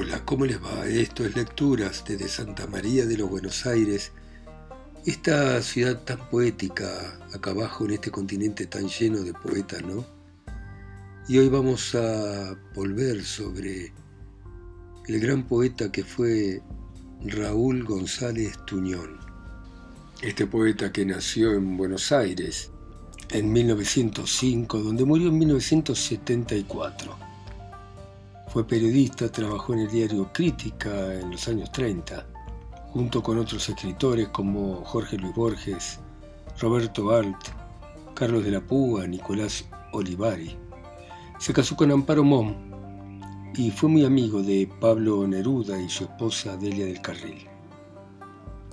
Hola, ¿cómo les va? Esto es Lecturas desde Santa María de los Buenos Aires, esta ciudad tan poética acá abajo en este continente tan lleno de poetas, ¿no? Y hoy vamos a volver sobre el gran poeta que fue Raúl González Tuñón. Este poeta que nació en Buenos Aires en 1905, donde murió en 1974 fue periodista, trabajó en el diario Crítica en los años 30, junto con otros escritores como Jorge Luis Borges, Roberto Alt, Carlos de la Púa, Nicolás Olivari. Se casó con Amparo Mom y fue muy amigo de Pablo Neruda y su esposa Delia del Carril.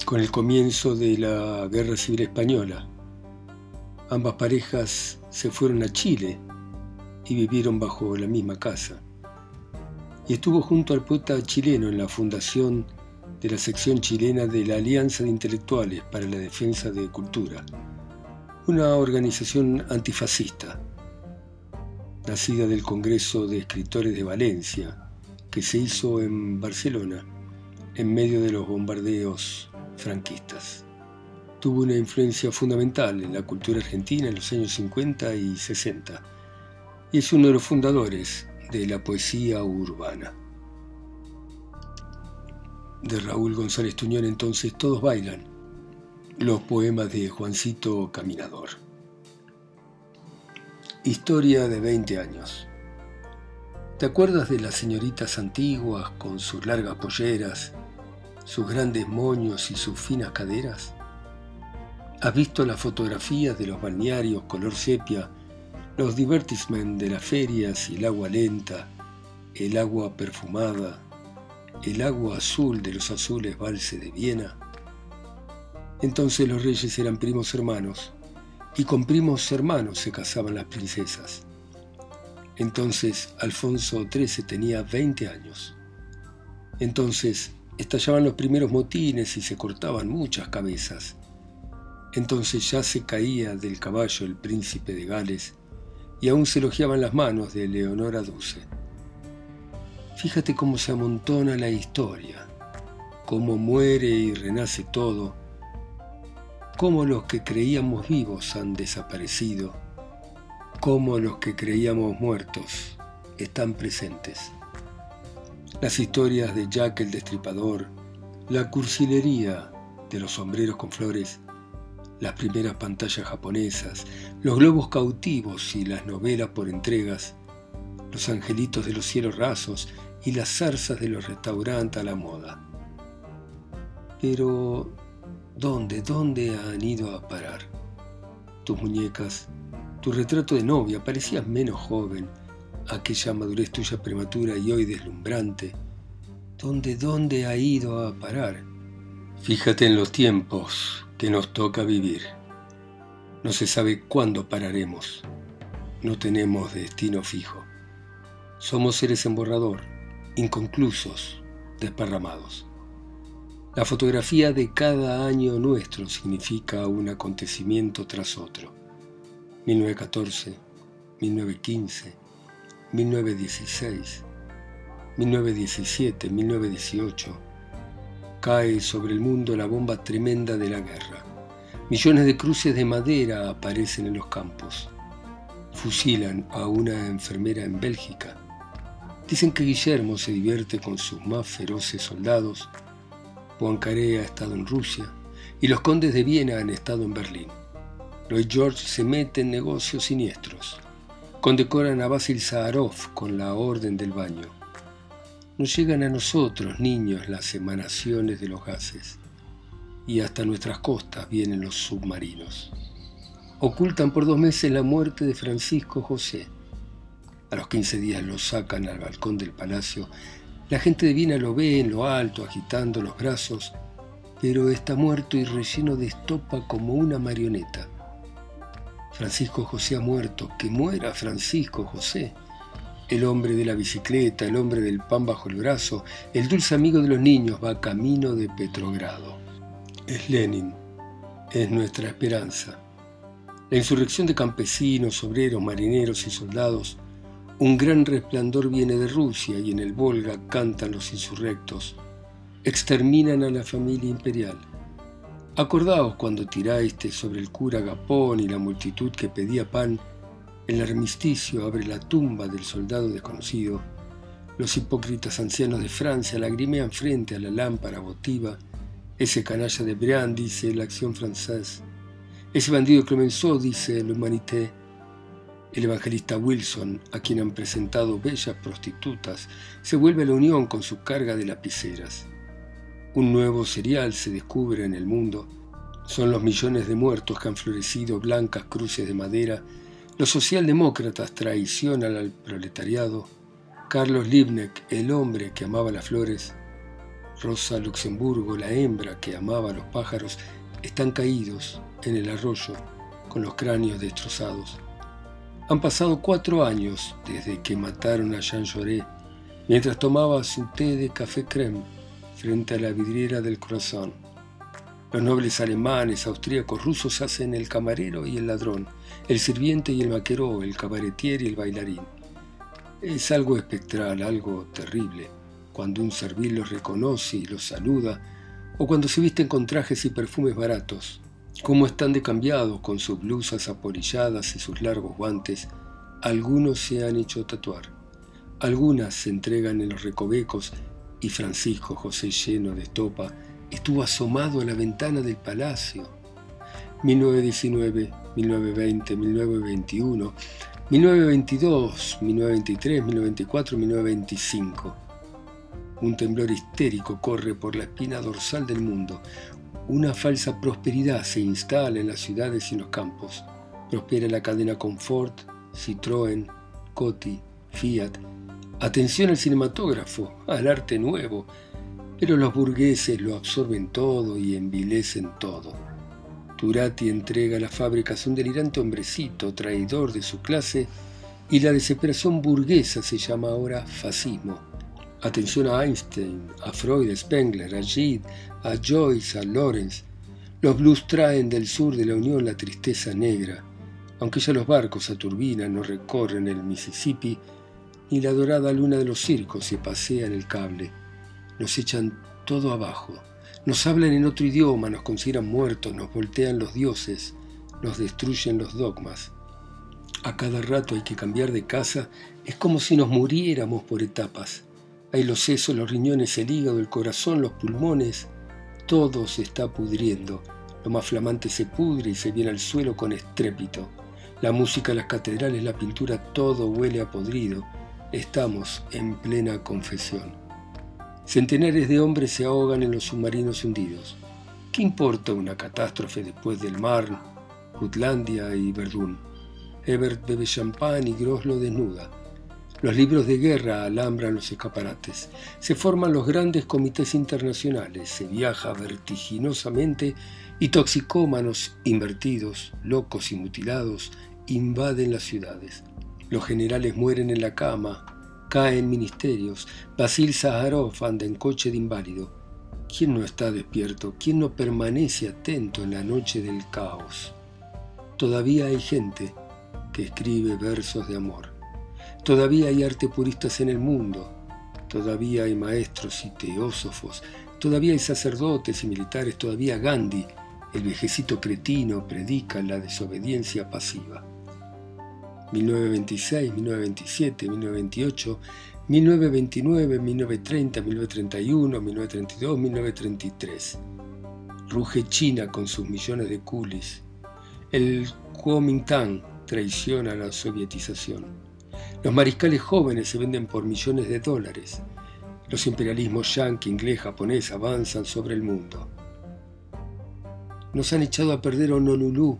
Con el comienzo de la Guerra Civil Española, ambas parejas se fueron a Chile y vivieron bajo la misma casa y estuvo junto al poeta chileno en la fundación de la sección chilena de la Alianza de Intelectuales para la Defensa de Cultura, una organización antifascista, nacida del Congreso de Escritores de Valencia, que se hizo en Barcelona en medio de los bombardeos franquistas. Tuvo una influencia fundamental en la cultura argentina en los años 50 y 60 y es uno de los fundadores de la poesía urbana. De Raúl González Tuñón entonces Todos bailan, los poemas de Juancito Caminador. Historia de 20 años. ¿Te acuerdas de las señoritas antiguas con sus largas polleras, sus grandes moños y sus finas caderas? ¿Has visto las fotografías de los balnearios color sepia los divertissements de las ferias y el agua lenta, el agua perfumada, el agua azul de los azules valses de Viena. Entonces los reyes eran primos hermanos, y con primos hermanos se casaban las princesas. Entonces Alfonso XIII tenía 20 años. Entonces estallaban los primeros motines y se cortaban muchas cabezas. Entonces ya se caía del caballo el príncipe de Gales y aún se elogiaban las manos de Leonora Duce. Fíjate cómo se amontona la historia, cómo muere y renace todo, cómo los que creíamos vivos han desaparecido, cómo los que creíamos muertos están presentes. Las historias de Jack el Destripador, la cursilería de los sombreros con flores, las primeras pantallas japonesas, los globos cautivos y las novelas por entregas, los angelitos de los cielos rasos y las zarzas de los restaurantes a la moda. Pero, ¿dónde, dónde han ido a parar? Tus muñecas, tu retrato de novia, parecías menos joven, aquella madurez tuya prematura y hoy deslumbrante. ¿Dónde, dónde ha ido a parar? Fíjate en los tiempos, que nos toca vivir. No se sabe cuándo pararemos. No tenemos destino fijo. Somos seres en borrador, inconclusos, desparramados. La fotografía de cada año nuestro significa un acontecimiento tras otro. 1914, 1915, 1916, 1917, 1918, cae sobre el mundo la bomba tremenda de la guerra. Millones de cruces de madera aparecen en los campos. Fusilan a una enfermera en Bélgica. Dicen que Guillermo se divierte con sus más feroces soldados. Poincaré ha estado en Rusia y los condes de Viena han estado en Berlín. Lloyd George se mete en negocios siniestros. Condecoran a Basil Zaharov con la Orden del Baño. Nos llegan a nosotros, niños, las emanaciones de los gases, y hasta nuestras costas vienen los submarinos. Ocultan por dos meses la muerte de Francisco José. A los 15 días lo sacan al balcón del palacio. La gente de Viena lo ve en lo alto, agitando los brazos, pero está muerto y relleno de estopa como una marioneta. Francisco José ha muerto, que muera Francisco José el hombre de la bicicleta, el hombre del pan bajo el brazo, el dulce amigo de los niños va camino de Petrogrado. Es Lenin, es nuestra esperanza. La insurrección de campesinos, obreros, marineros y soldados Un gran resplandor viene de Rusia y en el Volga cantan los insurrectos. Exterminan a la familia imperial. Acordaos cuando tiraste sobre el cura Gapón y la multitud que pedía pan, el armisticio abre la tumba del soldado desconocido. Los hipócritas ancianos de Francia lagrimean frente a la lámpara votiva. Ese canalla de Briand dice la acción francesa. Ese bandido Clemenceau dice l'humanité. El evangelista Wilson, a quien han presentado bellas prostitutas, se vuelve a la unión con su carga de lapiceras. Un nuevo serial se descubre en el mundo. Son los millones de muertos que han florecido blancas cruces de madera. Los socialdemócratas traicionan al proletariado. Carlos Liebknecht, el hombre que amaba las flores. Rosa Luxemburgo, la hembra que amaba a los pájaros, están caídos en el arroyo con los cráneos destrozados. Han pasado cuatro años desde que mataron a Jean Jaurès mientras tomaba su té de café creme frente a la vidriera del croissant. Los nobles alemanes, austríacos, rusos hacen el camarero y el ladrón, el sirviente y el maqueró, el cabaretier y el bailarín. Es algo espectral, algo terrible, cuando un servil los reconoce y los saluda, o cuando se visten con trajes y perfumes baratos. Cómo están decambiados con sus blusas apolilladas y sus largos guantes, algunos se han hecho tatuar. Algunas se entregan en los recovecos y Francisco José lleno de estopa estuvo asomado a la ventana del palacio. 1919, 1920, 1921, 1922, 1923, 1924, 1925. Un temblor histérico corre por la espina dorsal del mundo. Una falsa prosperidad se instala en las ciudades y en los campos. Prospera la cadena Confort, Citroën, Coty, Fiat, Atención al cinematógrafo, al arte nuevo, pero los burgueses lo absorben todo y envilecen todo. Turati entrega a las fábricas un delirante hombrecito, traidor de su clase, y la desesperación burguesa se llama ahora fascismo. Atención a Einstein, a Freud, a Spengler, a Gide, a Joyce, a Lawrence. Los blues traen del sur de la Unión la tristeza negra. Aunque ya los barcos a turbina no recorren el Mississippi, ni la dorada luna de los circos se pasea en el cable. Nos echan todo abajo. Nos hablan en otro idioma, nos consideran muertos, nos voltean los dioses, nos destruyen los dogmas. A cada rato hay que cambiar de casa, es como si nos muriéramos por etapas. Hay los sesos, los riñones, el hígado, el corazón, los pulmones. Todo se está pudriendo. Lo más flamante se pudre y se viene al suelo con estrépito. La música, las catedrales, la pintura, todo huele a podrido. Estamos en plena confesión. Centenares de hombres se ahogan en los submarinos hundidos. ¿Qué importa una catástrofe después del Marne, Jutlandia y Verdún? Ebert bebe champán y Gross lo desnuda. Los libros de guerra alambran los escaparates. Se forman los grandes comités internacionales. Se viaja vertiginosamente y toxicómanos invertidos, locos y mutilados invaden las ciudades. Los generales mueren en la cama, caen ministerios. Basil Zaharov anda en coche de inválido. ¿Quién no está despierto? ¿Quién no permanece atento en la noche del caos? Todavía hay gente que escribe versos de amor. Todavía hay arte puristas en el mundo. Todavía hay maestros y teósofos. Todavía hay sacerdotes y militares. Todavía Gandhi, el viejecito cretino, predica la desobediencia pasiva. 1926, 1927, 1928, 1929, 1930, 1931, 1932, 1933. Ruge China con sus millones de coolies. El Kuomintang traiciona la sovietización. Los mariscales jóvenes se venden por millones de dólares. Los imperialismos yanqui, inglés, japonés avanzan sobre el mundo. Nos han echado a perder Honolulu,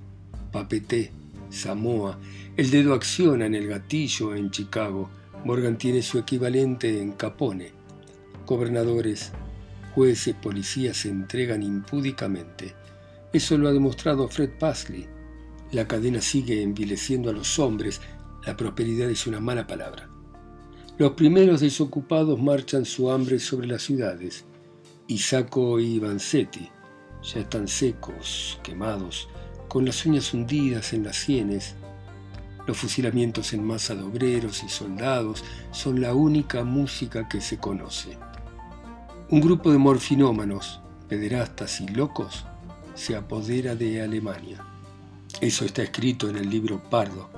Papeté, Samoa, el dedo acciona en el gatillo en Chicago. Morgan tiene su equivalente en Capone. Gobernadores, jueces, policías se entregan impúdicamente. Eso lo ha demostrado Fred Pasley. La cadena sigue envileciendo a los hombres. La prosperidad es una mala palabra. Los primeros desocupados marchan su hambre sobre las ciudades. Isaco y Vanzetti ya están secos, quemados, con las uñas hundidas en las sienes, Los fusilamientos en masa de obreros y soldados son la única música que se conoce. Un grupo de morfinómanos, pederastas y locos se apodera de Alemania. Eso está escrito en el libro Pardo.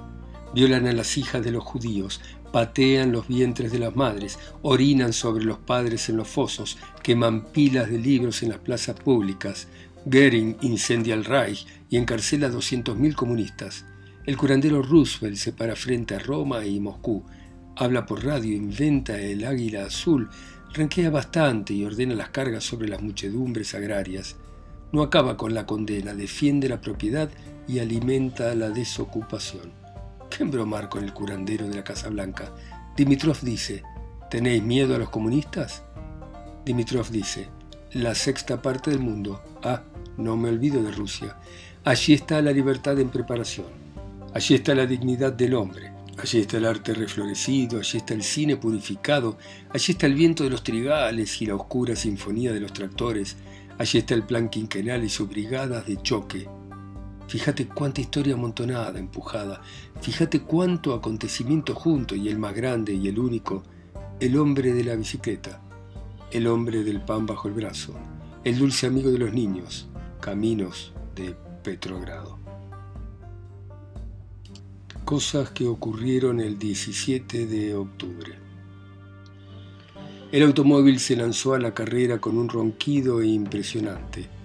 Violan a las hijas de los judíos, patean los vientres de las madres, orinan sobre los padres en los fosos, queman pilas de libros en las plazas públicas. Goering incendia el Reich y encarcela a 200.000 comunistas. El curandero Roosevelt se para frente a Roma y Moscú. Habla por radio, inventa el águila azul, renquea bastante y ordena las cargas sobre las muchedumbres agrarias. No acaba con la condena, defiende la propiedad y alimenta la desocupación. ¿Qué embromar con el curandero de la Casa Blanca? Dimitrov dice, ¿tenéis miedo a los comunistas? Dimitrov dice, la sexta parte del mundo. Ah, no me olvido de Rusia. Allí está la libertad en preparación. Allí está la dignidad del hombre. Allí está el arte reflorecido, allí está el cine purificado, allí está el viento de los trigales y la oscura sinfonía de los tractores, allí está el plan quinquenal y sus brigadas de choque, Fíjate cuánta historia amontonada, empujada. Fíjate cuánto acontecimiento junto y el más grande y el único, el hombre de la bicicleta, el hombre del pan bajo el brazo, el dulce amigo de los niños, caminos de Petrogrado. Cosas que ocurrieron el 17 de octubre. El automóvil se lanzó a la carrera con un ronquido impresionante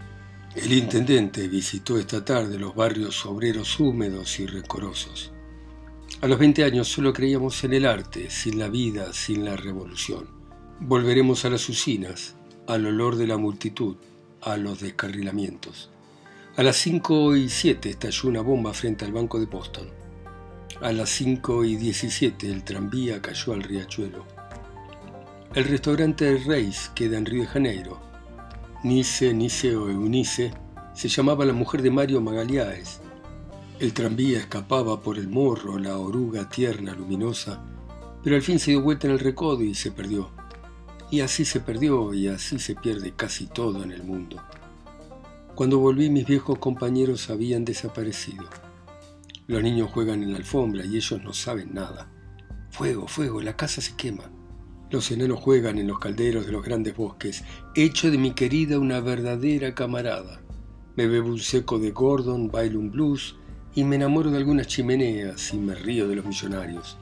el intendente visitó esta tarde los barrios obreros húmedos y recorosos. A los 20 años solo creíamos en el arte, sin la vida, sin la revolución. Volveremos a las usinas, al olor de la multitud, a los descarrilamientos. A las 5 y 7 estalló una bomba frente al banco de Boston. A las 5 y 17 el tranvía cayó al riachuelo. El restaurante Reis queda en Río de Janeiro Nice, Nice o Eunice, se llamaba la mujer de Mario Magaliaes. El tranvía escapaba por el morro, la oruga tierna, luminosa, pero al fin se dio vuelta en el recodo y se perdió. Y así se perdió y así se pierde casi todo en el mundo. Cuando volví mis viejos compañeros habían desaparecido. Los niños juegan en la alfombra y ellos no saben nada. Fuego, fuego, la casa se quema. Los enanos juegan en los calderos de los grandes bosques, hecho de mi querida una verdadera camarada. Me bebo un seco de Gordon, bailo un blues y me enamoro de algunas chimeneas y me río de los millonarios.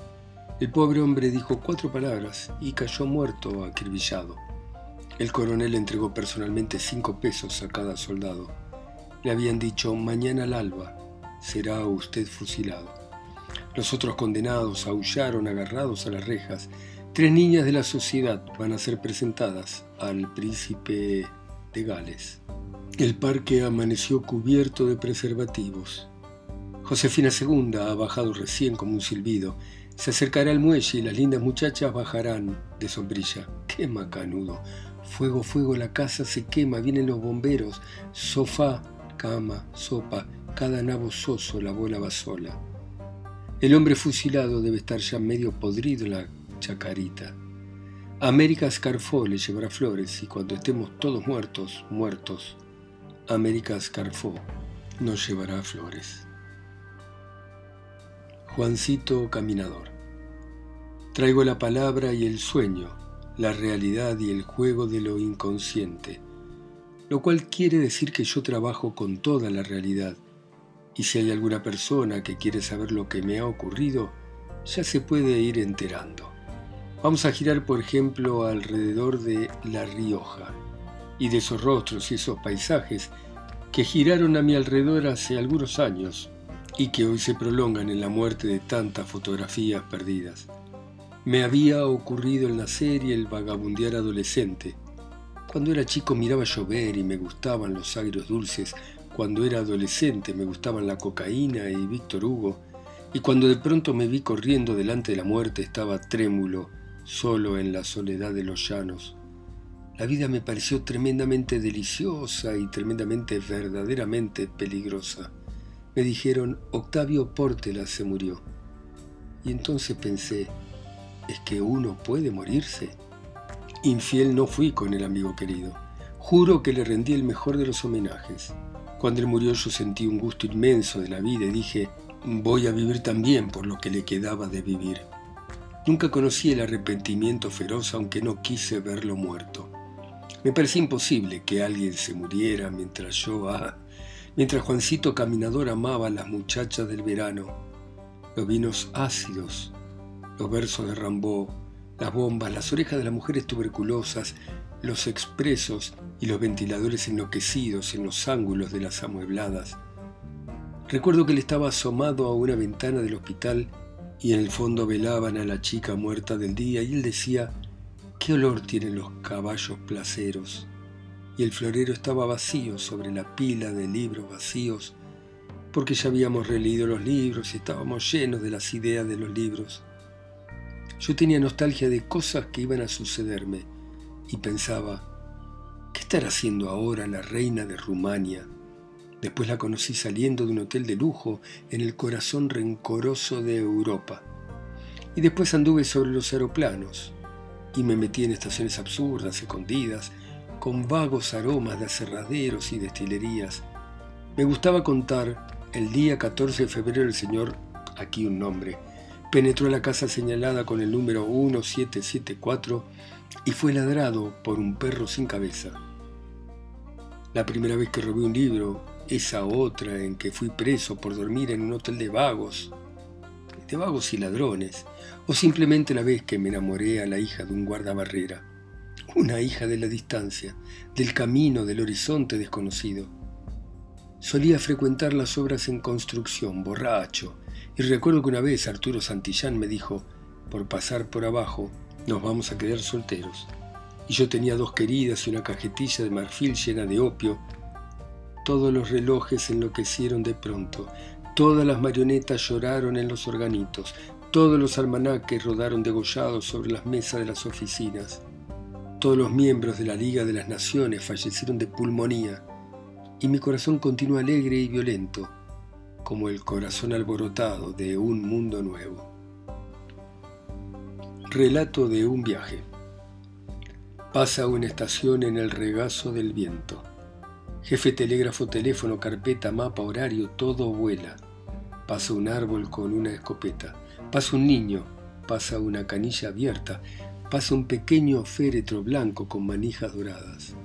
El pobre hombre dijo cuatro palabras y cayó muerto acribillado. El coronel entregó personalmente cinco pesos a cada soldado. Le habían dicho, mañana al alba será usted fusilado. Los otros condenados aullaron agarrados a las rejas Tres niñas de la sociedad van a ser presentadas al príncipe de Gales. El parque amaneció cubierto de preservativos. Josefina II ha bajado recién como un silbido. Se acercará al muelle y las lindas muchachas bajarán de sombrilla. ¡Qué macanudo! Fuego, fuego, la casa se quema, vienen los bomberos. Sofá, cama, sopa, cada nabo soso, la bola va sola. El hombre fusilado debe estar ya medio podrido la Chacarita. América Scarfó le llevará flores y cuando estemos todos muertos, muertos, América Scarfó nos llevará flores. Juancito Caminador. Traigo la palabra y el sueño, la realidad y el juego de lo inconsciente, lo cual quiere decir que yo trabajo con toda la realidad, y si hay alguna persona que quiere saber lo que me ha ocurrido, ya se puede ir enterando. Vamos a girar, por ejemplo, alrededor de La Rioja y de esos rostros y esos paisajes que giraron a mi alrededor hace algunos años y que hoy se prolongan en la muerte de tantas fotografías perdidas. Me había ocurrido el nacer y el vagabundear adolescente. Cuando era chico miraba llover y me gustaban los agrios dulces. Cuando era adolescente me gustaban la cocaína y Víctor Hugo. Y cuando de pronto me vi corriendo delante de la muerte estaba trémulo solo en la soledad de los llanos. La vida me pareció tremendamente deliciosa y tremendamente verdaderamente peligrosa. Me dijeron, Octavio Portela se murió. Y entonces pensé, ¿es que uno puede morirse? Infiel no fui con el amigo querido. Juro que le rendí el mejor de los homenajes. Cuando él murió yo sentí un gusto inmenso de la vida y dije, Voy a vivir también por lo que le quedaba de vivir. Nunca conocí el arrepentimiento feroz aunque no quise verlo muerto. Me parecía imposible que alguien se muriera mientras yo, ah, mientras Juancito Caminador amaba a las muchachas del verano, los vinos ácidos, los versos de Rambó, las bombas, las orejas de las mujeres tuberculosas, los expresos y los ventiladores enloquecidos en los ángulos de las amuebladas. Recuerdo que él estaba asomado a una ventana del hospital y en el fondo velaban a la chica muerta del día y él decía, ¿qué olor tienen los caballos placeros? Y el florero estaba vacío sobre la pila de libros vacíos, porque ya habíamos releído los libros y estábamos llenos de las ideas de los libros. Yo tenía nostalgia de cosas que iban a sucederme y pensaba, ¿qué estará haciendo ahora la reina de Rumania? Después la conocí saliendo de un hotel de lujo en el corazón rencoroso de Europa. Y después anduve sobre los aeroplanos y me metí en estaciones absurdas, escondidas, con vagos aromas de aserraderos y destilerías. Me gustaba contar el día 14 de febrero el señor, aquí un nombre, penetró la casa señalada con el número 1774 y fue ladrado por un perro sin cabeza. La primera vez que robé un libro esa otra en que fui preso por dormir en un hotel de vagos, de vagos y ladrones, o simplemente la vez que me enamoré a la hija de un guardabarrera, una hija de la distancia, del camino, del horizonte desconocido. Solía frecuentar las obras en construcción, borracho, y recuerdo que una vez Arturo Santillán me dijo, por pasar por abajo, nos vamos a quedar solteros. Y yo tenía dos queridas y una cajetilla de marfil llena de opio. Todos los relojes enloquecieron de pronto, todas las marionetas lloraron en los organitos, todos los almanaques rodaron degollados sobre las mesas de las oficinas. Todos los miembros de la Liga de las Naciones fallecieron de pulmonía, y mi corazón continúa alegre y violento, como el corazón alborotado de un mundo nuevo. Relato de un viaje. Pasa una estación en el regazo del viento. Jefe, telégrafo, teléfono, carpeta, mapa, horario, todo vuela. Pasa un árbol con una escopeta. Pasa un niño. Pasa una canilla abierta. Pasa un pequeño féretro blanco con manijas doradas.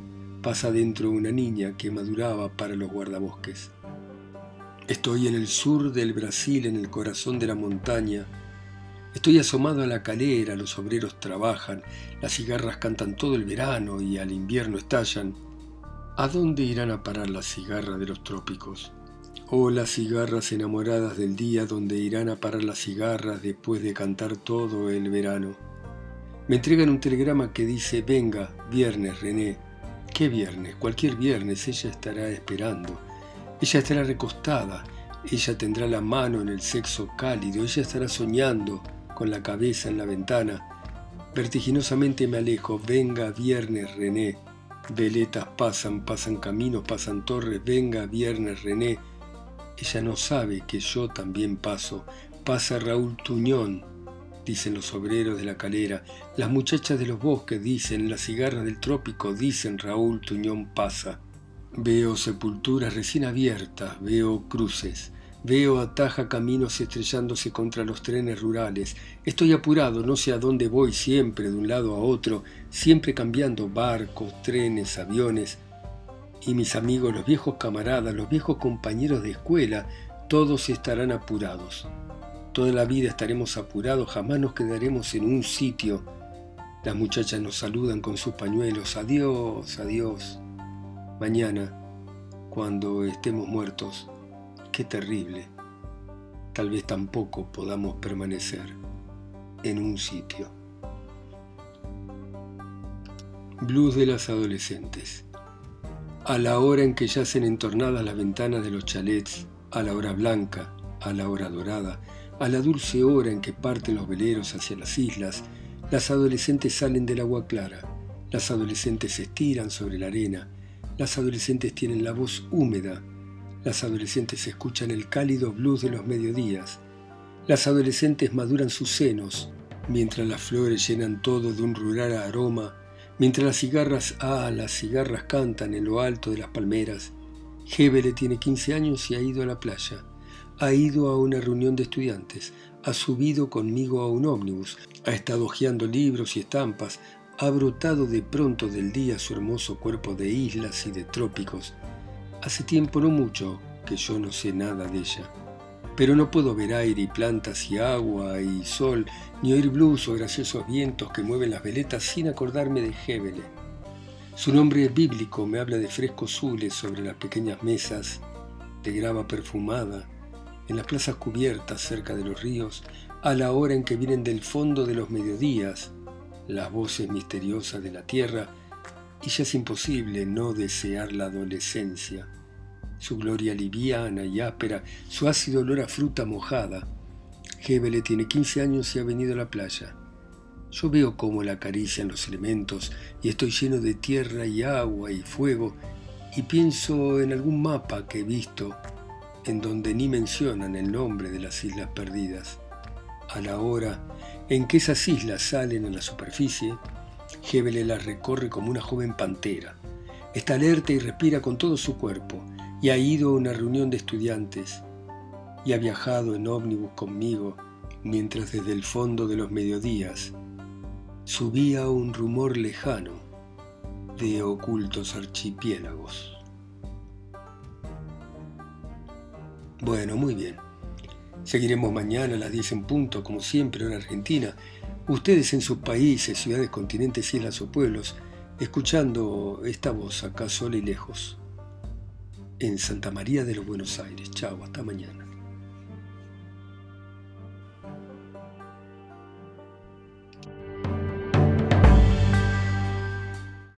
Pasa dentro una niña que maduraba para los guardabosques. Estoy en el sur del Brasil, en el corazón de la montaña. Estoy asomado a la calera, los obreros trabajan, las cigarras cantan todo el verano y al invierno estallan. ¿A dónde irán a parar las cigarras de los trópicos? O las cigarras enamoradas del día donde irán a parar las cigarras después de cantar todo el verano. Me entregan un telegrama que dice, venga, viernes, René. ¿Qué viernes? Cualquier viernes ella estará esperando. Ella estará recostada, ella tendrá la mano en el sexo cálido, ella estará soñando con la cabeza en la ventana. Vertiginosamente me alejo, venga, viernes, René. Veletas pasan, pasan caminos, pasan torres, venga, viernes, René. Ella no sabe que yo también paso. Pasa Raúl Tuñón, dicen los obreros de la calera. Las muchachas de los bosques dicen, las cigarras del trópico dicen, Raúl Tuñón pasa. Veo sepulturas recién abiertas, veo cruces. Veo ataja caminos estrellándose contra los trenes rurales. Estoy apurado, no sé a dónde voy, siempre de un lado a otro, siempre cambiando barcos, trenes, aviones. Y mis amigos, los viejos camaradas, los viejos compañeros de escuela, todos estarán apurados. Toda la vida estaremos apurados, jamás nos quedaremos en un sitio. Las muchachas nos saludan con sus pañuelos. Adiós, adiós. Mañana, cuando estemos muertos, Qué terrible. Tal vez tampoco podamos permanecer en un sitio. Blues de las adolescentes. A la hora en que yacen entornadas las ventanas de los chalets, a la hora blanca, a la hora dorada, a la dulce hora en que parten los veleros hacia las islas, las adolescentes salen del agua clara, las adolescentes se estiran sobre la arena, las adolescentes tienen la voz húmeda, las adolescentes escuchan el cálido blues de los mediodías. Las adolescentes maduran sus senos, mientras las flores llenan todo de un rural aroma, mientras las cigarras, ah, las cigarras cantan en lo alto de las palmeras. Hebele tiene 15 años y ha ido a la playa. ha ido a una reunión de estudiantes, ha subido conmigo a un ómnibus, ha estado hojeando libros y estampas, ha brotado de pronto del día su hermoso cuerpo de islas y de trópicos. Hace tiempo no mucho que yo no sé nada de ella. Pero no puedo ver aire y plantas y agua y sol, ni oír blues o graciosos vientos que mueven las veletas sin acordarme de Hébele. Su nombre bíblico me habla de frescos zules sobre las pequeñas mesas de grava perfumada, en las plazas cubiertas cerca de los ríos, a la hora en que vienen del fondo de los mediodías las voces misteriosas de la tierra, y ya es imposible no desear la adolescencia, su gloria liviana y áspera, su ácido olor a fruta mojada. Hebele tiene 15 años y ha venido a la playa. Yo veo cómo la acarician los elementos y estoy lleno de tierra y agua y fuego y pienso en algún mapa que he visto en donde ni mencionan el nombre de las islas perdidas. A la hora en que esas islas salen a la superficie, Hebele las recorre como una joven pantera. Está alerta y respira con todo su cuerpo, y ha ido a una reunión de estudiantes, y ha viajado en ómnibus conmigo, mientras desde el fondo de los mediodías subía un rumor lejano de ocultos archipiélagos. Bueno, muy bien. Seguiremos mañana a las 10 en punto, como siempre, en Argentina. Ustedes en sus países, ciudades, continentes, islas o pueblos, escuchando esta voz acá sola y lejos, en Santa María de los Buenos Aires. Chao, hasta mañana.